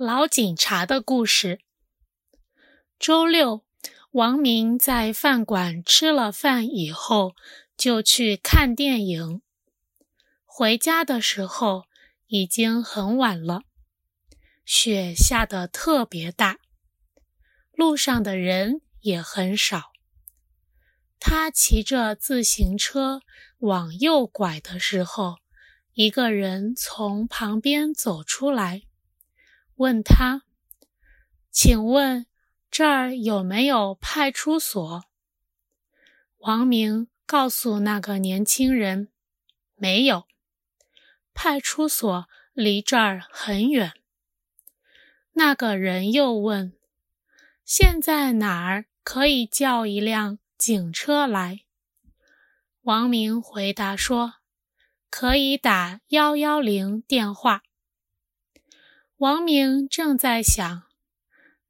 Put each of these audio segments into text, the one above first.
老警察的故事。周六，王明在饭馆吃了饭以后，就去看电影。回家的时候已经很晚了，雪下得特别大，路上的人也很少。他骑着自行车往右拐的时候，一个人从旁边走出来。问他：“请问这儿有没有派出所？”王明告诉那个年轻人：“没有，派出所离这儿很远。”那个人又问：“现在哪儿可以叫一辆警车来？”王明回答说：“可以打幺幺零电话。”王明正在想，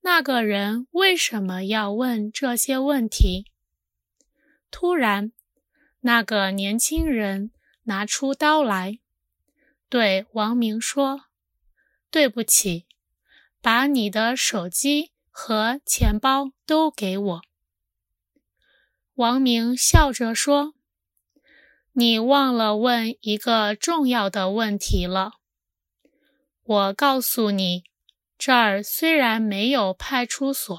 那个人为什么要问这些问题。突然，那个年轻人拿出刀来，对王明说：“对不起，把你的手机和钱包都给我。”王明笑着说：“你忘了问一个重要的问题了。”我告诉你，这儿虽然没有派出所，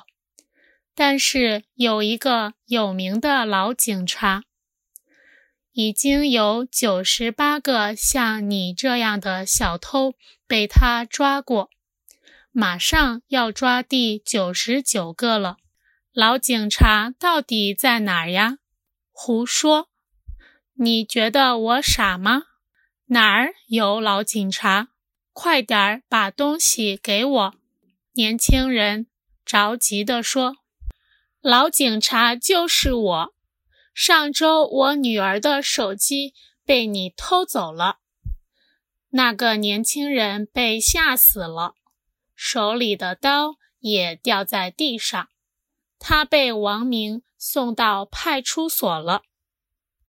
但是有一个有名的老警察。已经有九十八个像你这样的小偷被他抓过，马上要抓第九十九个了。老警察到底在哪儿呀？胡说！你觉得我傻吗？哪儿有老警察？快点儿把东西给我！年轻人着急地说：“老警察就是我。上周我女儿的手机被你偷走了。”那个年轻人被吓死了，手里的刀也掉在地上。他被王明送到派出所了。